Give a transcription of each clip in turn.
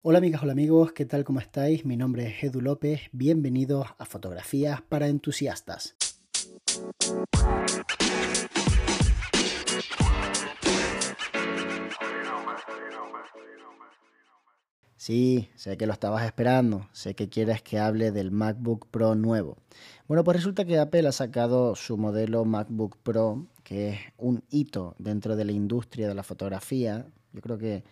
Hola amigas, hola amigos, ¿qué tal? ¿Cómo estáis? Mi nombre es Edu López, bienvenidos a Fotografías para Entusiastas. Sí, sé que lo estabas esperando, sé que quieres que hable del MacBook Pro nuevo. Bueno, pues resulta que Apple ha sacado su modelo MacBook Pro, que es un hito dentro de la industria de la fotografía. Yo creo que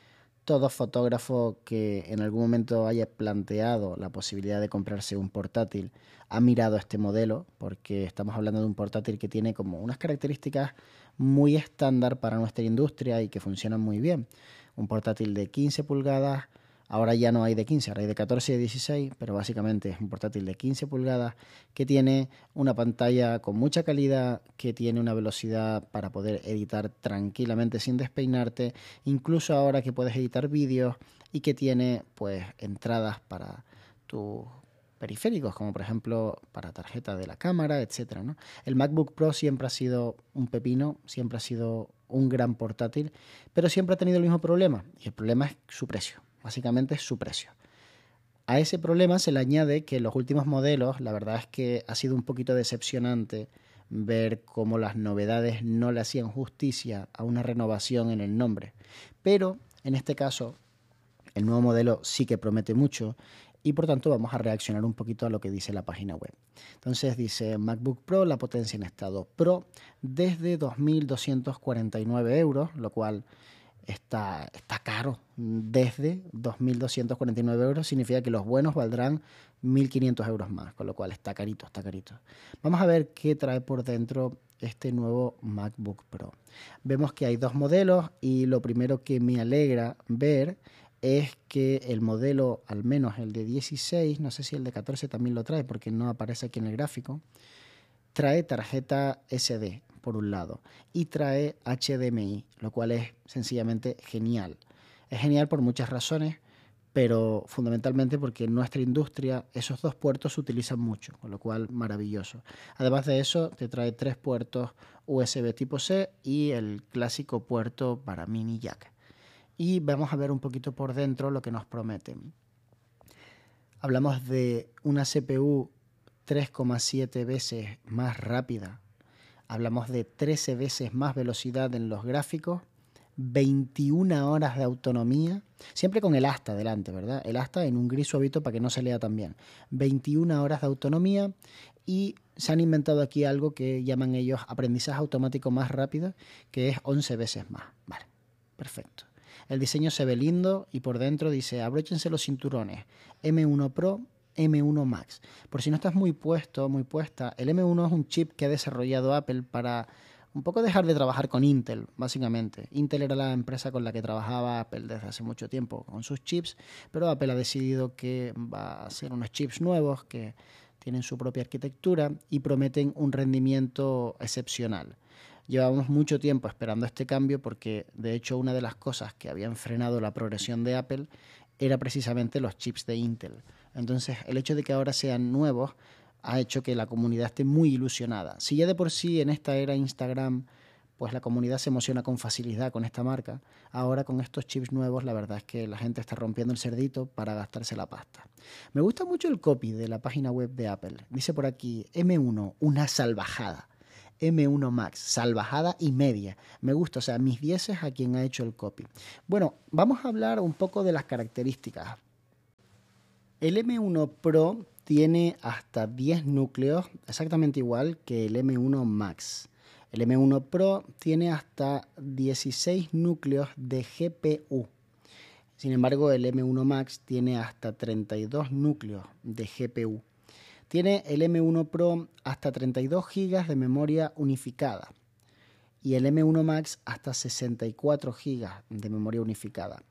todo fotógrafo que en algún momento haya planteado la posibilidad de comprarse un portátil ha mirado este modelo, porque estamos hablando de un portátil que tiene como unas características muy estándar para nuestra industria y que funcionan muy bien. Un portátil de 15 pulgadas Ahora ya no hay de 15, ahora hay de 14 y 16, pero básicamente es un portátil de 15 pulgadas que tiene una pantalla con mucha calidad, que tiene una velocidad para poder editar tranquilamente sin despeinarte, incluso ahora que puedes editar vídeos y que tiene pues entradas para tus periféricos, como por ejemplo para tarjeta de la cámara, etcétera. El MacBook Pro siempre ha sido un pepino, siempre ha sido un gran portátil, pero siempre ha tenido el mismo problema, y el problema es su precio básicamente es su precio. A ese problema se le añade que los últimos modelos, la verdad es que ha sido un poquito decepcionante ver cómo las novedades no le hacían justicia a una renovación en el nombre. Pero en este caso, el nuevo modelo sí que promete mucho y por tanto vamos a reaccionar un poquito a lo que dice la página web. Entonces dice MacBook Pro, la potencia en estado Pro, desde 2.249 euros, lo cual está, está caro. Desde 2.249 euros significa que los buenos valdrán 1.500 euros más, con lo cual está carito, está carito. Vamos a ver qué trae por dentro este nuevo MacBook Pro. Vemos que hay dos modelos y lo primero que me alegra ver es que el modelo, al menos el de 16, no sé si el de 14 también lo trae porque no aparece aquí en el gráfico, trae tarjeta SD por un lado, y trae HDMI, lo cual es sencillamente genial. Es genial por muchas razones, pero fundamentalmente porque en nuestra industria esos dos puertos se utilizan mucho, con lo cual maravilloso. Además de eso, te trae tres puertos USB tipo C y el clásico puerto para mini jack. Y vamos a ver un poquito por dentro lo que nos prometen. Hablamos de una CPU 3,7 veces más rápida hablamos de 13 veces más velocidad en los gráficos, 21 horas de autonomía, siempre con el asta delante, ¿verdad? El asta en un gris suavito para que no se lea tan bien. 21 horas de autonomía y se han inventado aquí algo que llaman ellos aprendizaje automático más rápido, que es 11 veces más. Vale, perfecto. El diseño se ve lindo y por dentro dice abróchense los cinturones. M1 Pro M1 Max. Por si no estás muy puesto, muy puesta, el M1 es un chip que ha desarrollado Apple para un poco dejar de trabajar con Intel, básicamente. Intel era la empresa con la que trabajaba Apple desde hace mucho tiempo con sus chips, pero Apple ha decidido que va a hacer unos chips nuevos que tienen su propia arquitectura y prometen un rendimiento excepcional. Llevamos mucho tiempo esperando este cambio porque de hecho una de las cosas que habían frenado la progresión de Apple era precisamente los chips de Intel. Entonces, el hecho de que ahora sean nuevos ha hecho que la comunidad esté muy ilusionada. Si ya de por sí en esta era Instagram, pues la comunidad se emociona con facilidad con esta marca, ahora con estos chips nuevos la verdad es que la gente está rompiendo el cerdito para gastarse la pasta. Me gusta mucho el copy de la página web de Apple. Dice por aquí M1, una salvajada. M1 Max, salvajada y media. Me gusta, o sea, mis 10 es a quien ha hecho el copy. Bueno, vamos a hablar un poco de las características. El M1 Pro tiene hasta 10 núcleos, exactamente igual que el M1 Max. El M1 Pro tiene hasta 16 núcleos de GPU. Sin embargo, el M1 Max tiene hasta 32 núcleos de GPU. Tiene el M1 Pro hasta 32 GB de memoria unificada y el M1 Max hasta 64 GB de memoria unificada.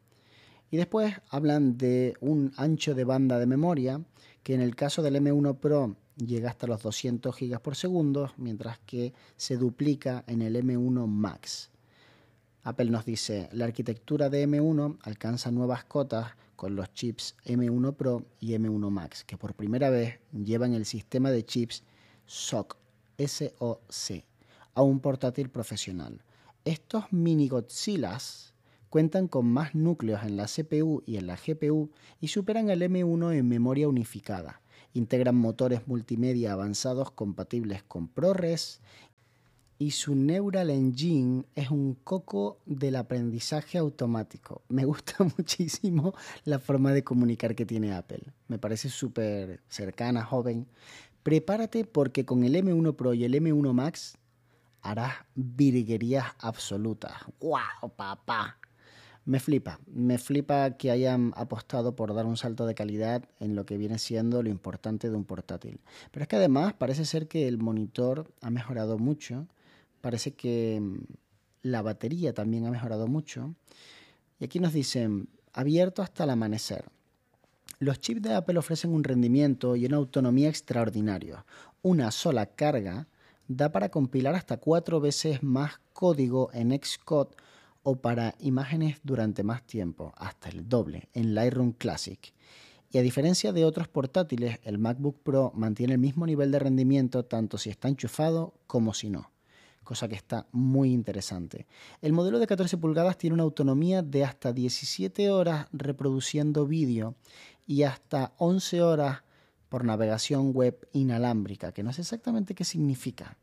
Y después hablan de un ancho de banda de memoria que en el caso del M1 Pro llega hasta los 200 GB por segundo, mientras que se duplica en el M1 Max. Apple nos dice, la arquitectura de M1 alcanza nuevas cotas con los chips M1 Pro y M1 Max, que por primera vez llevan el sistema de chips SOC, SOC a un portátil profesional. Estos mini Godzillas cuentan con más núcleos en la CPU y en la GPU y superan el M1 en memoria unificada. Integran motores multimedia avanzados compatibles con ProRes y su Neural Engine es un coco del aprendizaje automático. Me gusta muchísimo la forma de comunicar que tiene Apple. Me parece súper cercana, joven. Prepárate porque con el M1 Pro y el M1 Max harás virguerías absolutas. ¡Wow, papá! Me flipa, me flipa que hayan apostado por dar un salto de calidad en lo que viene siendo lo importante de un portátil. Pero es que además parece ser que el monitor ha mejorado mucho, parece que mm, la batería también ha mejorado mucho. Y aquí nos dicen, abierto hasta el amanecer. Los chips de Apple ofrecen un rendimiento y una autonomía extraordinarios. Una sola carga da para compilar hasta cuatro veces más código en Xcode o para imágenes durante más tiempo, hasta el doble, en Lightroom Classic. Y a diferencia de otros portátiles, el MacBook Pro mantiene el mismo nivel de rendimiento tanto si está enchufado como si no, cosa que está muy interesante. El modelo de 14 pulgadas tiene una autonomía de hasta 17 horas reproduciendo vídeo y hasta 11 horas por navegación web inalámbrica, que no sé exactamente qué significa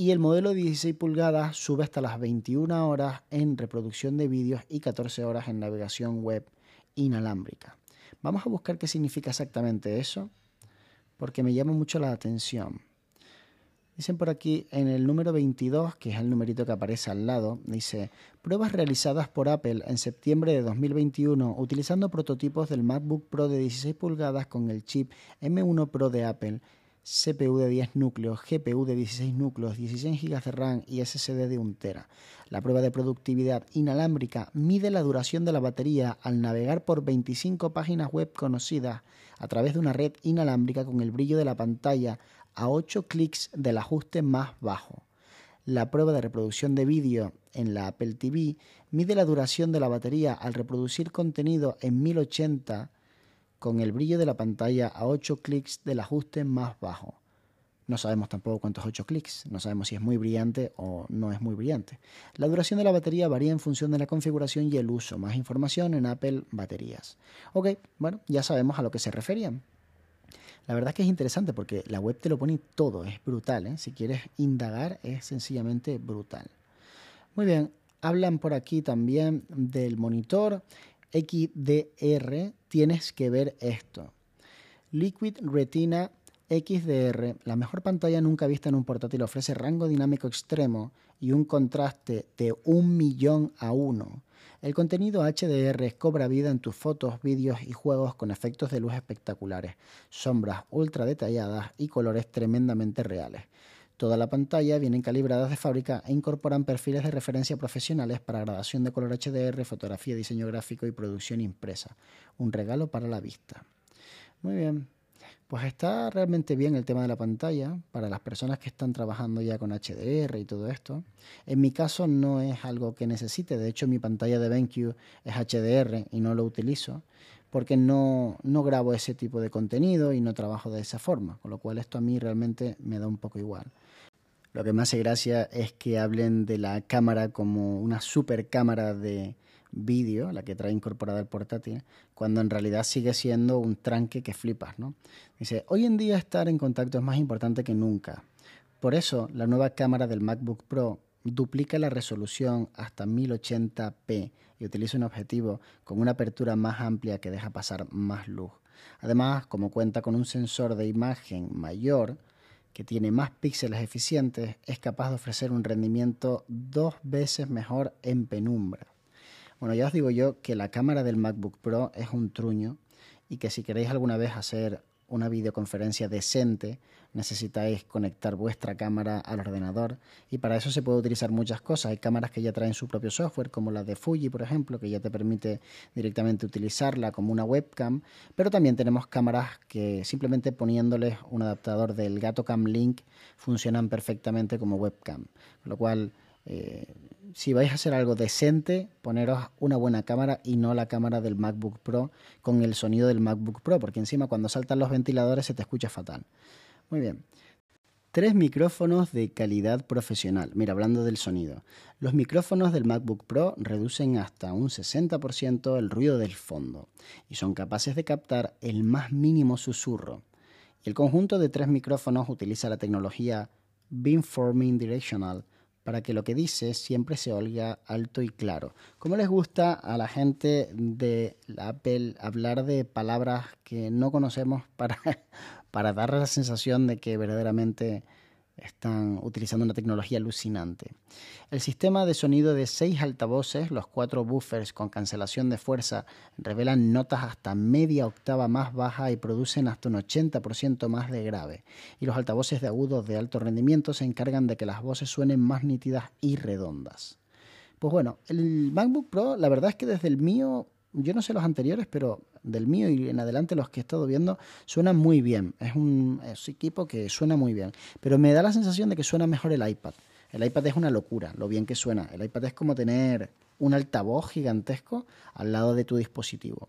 y el modelo de 16 pulgadas sube hasta las 21 horas en reproducción de vídeos y 14 horas en navegación web inalámbrica. Vamos a buscar qué significa exactamente eso, porque me llama mucho la atención. Dicen por aquí en el número 22, que es el numerito que aparece al lado, dice, pruebas realizadas por Apple en septiembre de 2021 utilizando prototipos del MacBook Pro de 16 pulgadas con el chip M1 Pro de Apple CPU de 10 núcleos, GPU de 16 núcleos, 16 GB de RAM y SSD de 1 TB. La prueba de productividad inalámbrica mide la duración de la batería al navegar por 25 páginas web conocidas a través de una red inalámbrica con el brillo de la pantalla a 8 clics del ajuste más bajo. La prueba de reproducción de vídeo en la Apple TV mide la duración de la batería al reproducir contenido en 1080 con el brillo de la pantalla a 8 clics del ajuste más bajo. No sabemos tampoco cuántos 8 clics, no sabemos si es muy brillante o no es muy brillante. La duración de la batería varía en función de la configuración y el uso. Más información en Apple Baterías. Ok, bueno, ya sabemos a lo que se referían. La verdad es que es interesante porque la web te lo pone todo, es brutal. ¿eh? Si quieres indagar, es sencillamente brutal. Muy bien, hablan por aquí también del monitor XDR, tienes que ver esto. Liquid Retina XDR, la mejor pantalla nunca vista en un portátil, ofrece rango dinámico extremo y un contraste de un millón a uno. El contenido HDR cobra vida en tus fotos, vídeos y juegos con efectos de luz espectaculares, sombras ultra detalladas y colores tremendamente reales. Toda la pantalla vienen calibradas de fábrica e incorporan perfiles de referencia profesionales para grabación de color HDR, fotografía, diseño gráfico y producción impresa. Un regalo para la vista. Muy bien. Pues está realmente bien el tema de la pantalla para las personas que están trabajando ya con HDR y todo esto. En mi caso no es algo que necesite, de hecho mi pantalla de BenQ es HDR y no lo utilizo porque no, no grabo ese tipo de contenido y no trabajo de esa forma, con lo cual esto a mí realmente me da un poco igual. Lo que me hace gracia es que hablen de la cámara como una super cámara de vídeo, la que trae incorporada el portátil, cuando en realidad sigue siendo un tranque que flipas, ¿no? Dice, hoy en día estar en contacto es más importante que nunca. Por eso, la nueva cámara del MacBook Pro duplica la resolución hasta 1080p y utiliza un objetivo con una apertura más amplia que deja pasar más luz. Además, como cuenta con un sensor de imagen mayor, que tiene más píxeles eficientes, es capaz de ofrecer un rendimiento dos veces mejor en penumbra. Bueno, ya os digo yo que la cámara del MacBook Pro es un truño y que si queréis alguna vez hacer una videoconferencia decente, necesitáis conectar vuestra cámara al ordenador y para eso se puede utilizar muchas cosas. Hay cámaras que ya traen su propio software, como la de Fuji, por ejemplo, que ya te permite directamente utilizarla como una webcam, pero también tenemos cámaras que simplemente poniéndoles un adaptador del Gato Cam Link funcionan perfectamente como webcam, lo cual eh, si vais a hacer algo decente, poneros una buena cámara y no la cámara del MacBook Pro con el sonido del MacBook Pro, porque encima cuando saltan los ventiladores se te escucha fatal. Muy bien. Tres micrófonos de calidad profesional. Mira, hablando del sonido. Los micrófonos del MacBook Pro reducen hasta un 60% el ruido del fondo y son capaces de captar el más mínimo susurro. El conjunto de tres micrófonos utiliza la tecnología Beamforming Directional para que lo que dice siempre se oiga alto y claro. ¿Cómo les gusta a la gente de Apple hablar de palabras que no conocemos para, para dar la sensación de que verdaderamente están utilizando una tecnología alucinante. El sistema de sonido de seis altavoces, los cuatro buffers con cancelación de fuerza, revelan notas hasta media octava más baja y producen hasta un 80% más de grave. Y los altavoces de agudos de alto rendimiento se encargan de que las voces suenen más nítidas y redondas. Pues bueno, el MacBook Pro, la verdad es que desde el mío yo no sé los anteriores, pero del mío y en adelante los que he estado viendo suenan muy bien. Es un, equipo que suena muy bien. Pero me da la sensación de que suena mejor el iPad. El iPad es una locura, lo bien que suena. El iPad es como tener un altavoz gigantesco al lado de tu dispositivo.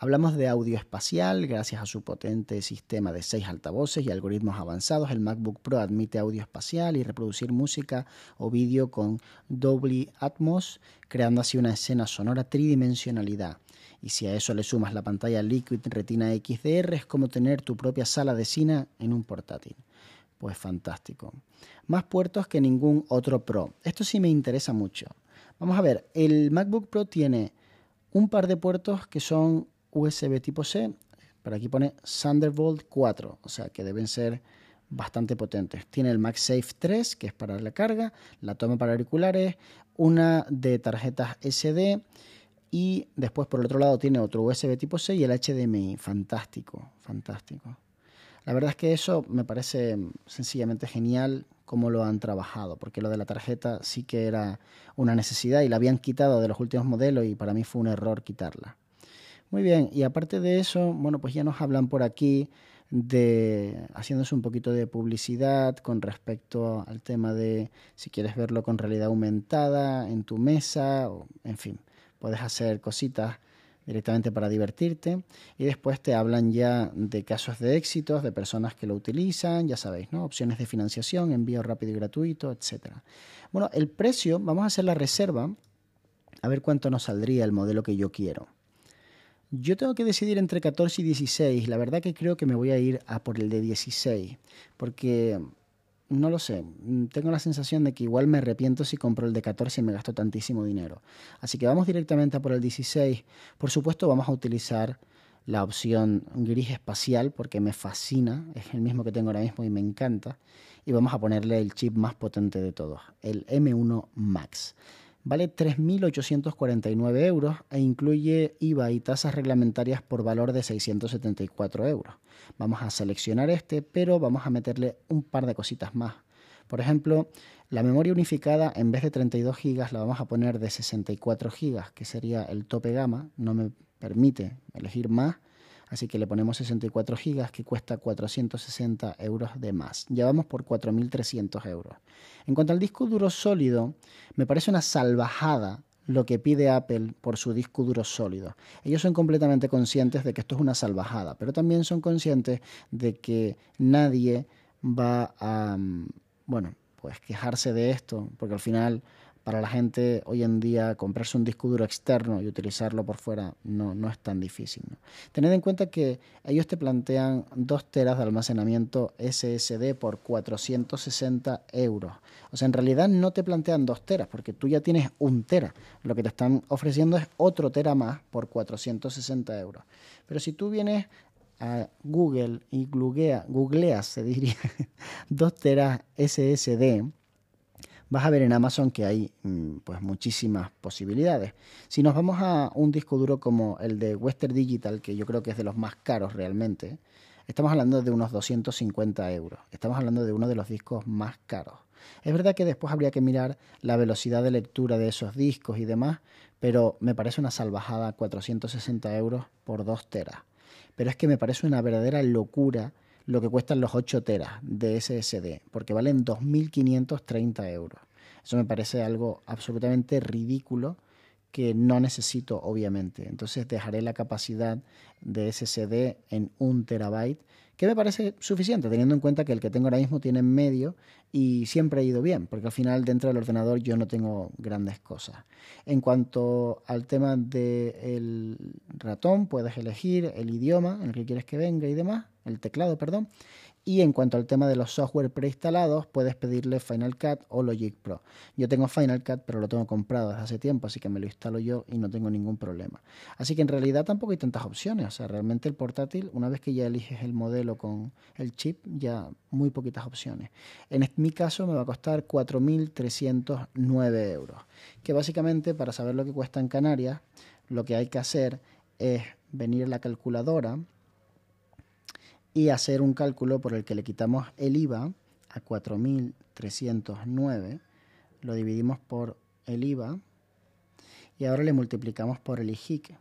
Hablamos de audio espacial, gracias a su potente sistema de seis altavoces y algoritmos avanzados, el MacBook Pro admite audio espacial y reproducir música o vídeo con Dolby Atmos, creando así una escena sonora tridimensionalidad. Y si a eso le sumas la pantalla Liquid Retina XDR, es como tener tu propia sala de cine en un portátil. Pues fantástico. Más puertos que ningún otro Pro. Esto sí me interesa mucho. Vamos a ver, el MacBook Pro tiene un par de puertos que son USB tipo C, pero aquí pone Thunderbolt 4, o sea que deben ser bastante potentes. Tiene el MagSafe 3, que es para la carga, la toma para auriculares, una de tarjetas SD y después por el otro lado tiene otro USB tipo C y el HDMI. Fantástico, fantástico. La verdad es que eso me parece sencillamente genial cómo lo han trabajado, porque lo de la tarjeta sí que era una necesidad y la habían quitado de los últimos modelos y para mí fue un error quitarla. Muy bien, y aparte de eso, bueno, pues ya nos hablan por aquí de haciéndose un poquito de publicidad con respecto al tema de si quieres verlo con realidad aumentada en tu mesa, o, en fin, puedes hacer cositas directamente para divertirte y después te hablan ya de casos de éxitos, de personas que lo utilizan, ya sabéis, ¿no? Opciones de financiación, envío rápido y gratuito, etcétera. Bueno, el precio, vamos a hacer la reserva a ver cuánto nos saldría el modelo que yo quiero. Yo tengo que decidir entre 14 y 16. La verdad que creo que me voy a ir a por el de 16. Porque, no lo sé, tengo la sensación de que igual me arrepiento si compro el de 14 y me gasto tantísimo dinero. Así que vamos directamente a por el 16. Por supuesto vamos a utilizar la opción gris espacial porque me fascina. Es el mismo que tengo ahora mismo y me encanta. Y vamos a ponerle el chip más potente de todos, el M1 Max vale 3.849 euros e incluye IVA y tasas reglamentarias por valor de 674 euros. Vamos a seleccionar este, pero vamos a meterle un par de cositas más. Por ejemplo, la memoria unificada en vez de 32 GB la vamos a poner de 64 GB, que sería el tope gama, no me permite elegir más Así que le ponemos 64 gigas que cuesta 460 euros de más. Ya vamos por 4.300 euros. En cuanto al disco duro sólido, me parece una salvajada lo que pide Apple por su disco duro sólido. Ellos son completamente conscientes de que esto es una salvajada, pero también son conscientes de que nadie va a, mm, bueno, pues quejarse de esto, porque al final para la gente hoy en día comprarse un disco duro externo y utilizarlo por fuera no, no es tan difícil. Tened en cuenta que ellos te plantean 2 teras de almacenamiento SSD por 460 euros. O sea, en realidad no te plantean 2 teras porque tú ya tienes un tera. Lo que te están ofreciendo es otro tera más por 460 euros. Pero si tú vienes a Google y googleas, se diría, 2 teras SSD, vas a ver en Amazon que hay mm, pues muchísimas posibilidades. Si nos vamos a un disco duro como el de Western Digital, que yo creo que es de los más caros realmente, estamos hablando de unos 250 euros. Estamos hablando de uno de los discos más caros. Es verdad que después habría que mirar la velocidad de lectura de esos discos y demás, pero me parece una salvajada 460 euros por 2 teras. Pero es que me parece una verdadera locura lo que cuestan los 8 teras de SSD, porque valen 2.530 euros. Eso me parece algo absolutamente ridículo que no necesito, obviamente. Entonces dejaré la capacidad de SSD en un terabyte, que me parece suficiente, teniendo en cuenta que el que tengo ahora mismo tiene medio y siempre ha ido bien, porque al final dentro del ordenador yo no tengo grandes cosas. En cuanto al tema del ratón, puedes elegir el idioma en el que quieres que venga y demás, el teclado, perdón. Y en cuanto al tema de los software preinstalados, puedes pedirle Final Cut o Logic Pro. Yo tengo Final Cut, pero lo tengo comprado desde hace tiempo, así que me lo instalo yo y no tengo ningún problema. Así que en realidad tampoco hay tantas opciones. O sea, realmente el portátil, una vez que ya eliges el modelo con el chip, ya muy poquitas opciones. En mi caso me va a costar 4.309 euros. Que básicamente, para saber lo que cuesta en Canarias, lo que hay que hacer es venir a la calculadora y hacer un cálculo por el que le quitamos el IVA a 4.309, lo dividimos por el IVA y ahora le multiplicamos por el IJIC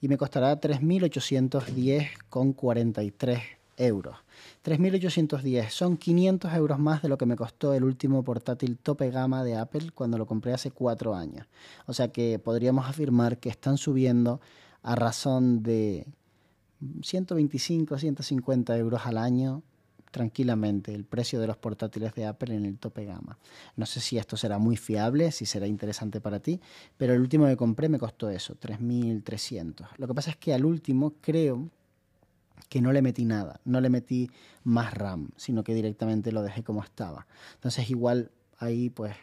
y me costará 3.810,43 euros. 3.810 son 500 euros más de lo que me costó el último portátil tope gama de Apple cuando lo compré hace cuatro años. O sea que podríamos afirmar que están subiendo a razón de 125, 150 euros al año tranquilamente el precio de los portátiles de Apple en el tope gama. No sé si esto será muy fiable, si será interesante para ti, pero el último que compré me costó eso, 3.300. Lo que pasa es que al último creo que no le metí nada, no le metí más RAM, sino que directamente lo dejé como estaba. Entonces igual ahí pues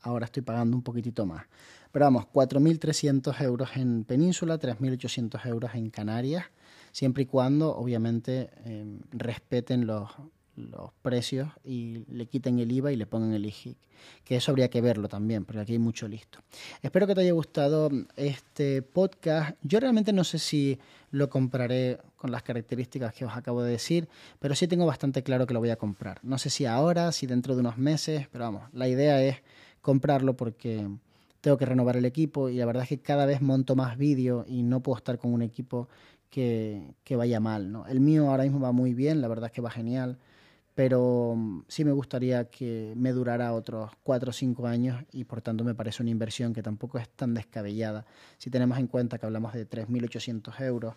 ahora estoy pagando un poquitito más. Pero vamos, 4.300 euros en Península, 3.800 euros en Canarias siempre y cuando obviamente em, respeten los, los precios y le quiten el IVA y le pongan el IGIC. Que eso habría que verlo también, porque aquí hay mucho listo. Espero que te haya gustado este podcast. Yo realmente no sé si lo compraré con las características que os acabo de decir, pero sí tengo bastante claro que lo voy a comprar. No sé si ahora, si dentro de unos meses, pero vamos, la idea es comprarlo porque tengo que renovar el equipo y la verdad es que cada vez monto más vídeo y no puedo estar con un equipo que, vaya mal. ¿no? El mío ahora mismo va muy bien, la verdad es que va genial, pero mm, sí me gustaría que me durara otros 4 o 5 años y por tanto me parece una inversión que tampoco es tan descabellada. Si tenemos en cuenta que hablamos de 3.800 euros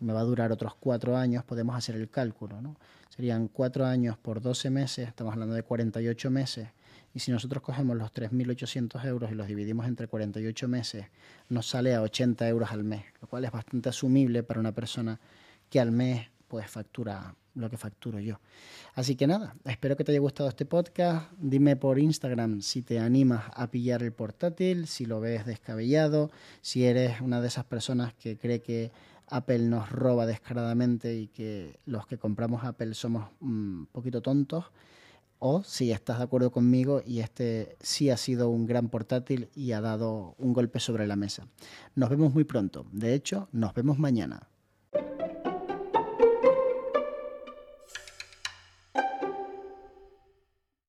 me va a durar otros 4 años, podemos hacer el cálculo. ¿no? Serían 4 años por 12 meses, estamos hablando de 48 meses y si nosotros cogemos los 3.800 euros y los dividimos entre 48 meses, nos sale a 80 euros al mes, lo cual es bastante asumible para una persona que al mes pues factura lo que facturo yo. Así que nada, espero que te haya gustado este podcast. Dime por Instagram si te animas a pillar el portátil, si lo ves descabellado, si eres una de esas personas que cree que Apple nos roba descaradamente y que los que compramos Apple somos un poquito tontos o si estás de acuerdo conmigo y este sí ha sido un gran portátil y ha dado un golpe sobre la mesa. Nos vemos muy pronto. De hecho, nos vemos mañana.